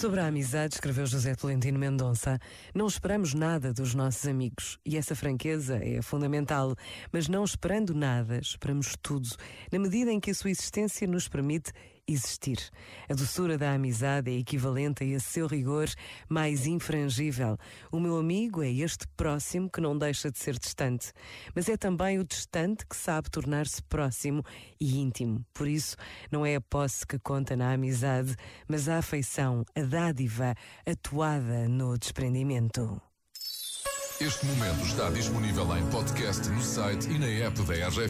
Sobre a amizade, escreveu José Tolentino Mendonça, não esperamos nada dos nossos amigos. E essa franqueza é fundamental, mas não esperando nada, esperamos tudo, na medida em que a sua existência nos permite existir. A doçura da amizade é equivalente a esse seu rigor mais infrangível. O meu amigo é este próximo que não deixa de ser distante, mas é também o distante que sabe tornar-se próximo e íntimo. Por isso, não é a posse que conta na amizade, mas a afeição, a dádiva atuada no desprendimento. Este momento está disponível em podcast no site e na app da RGF.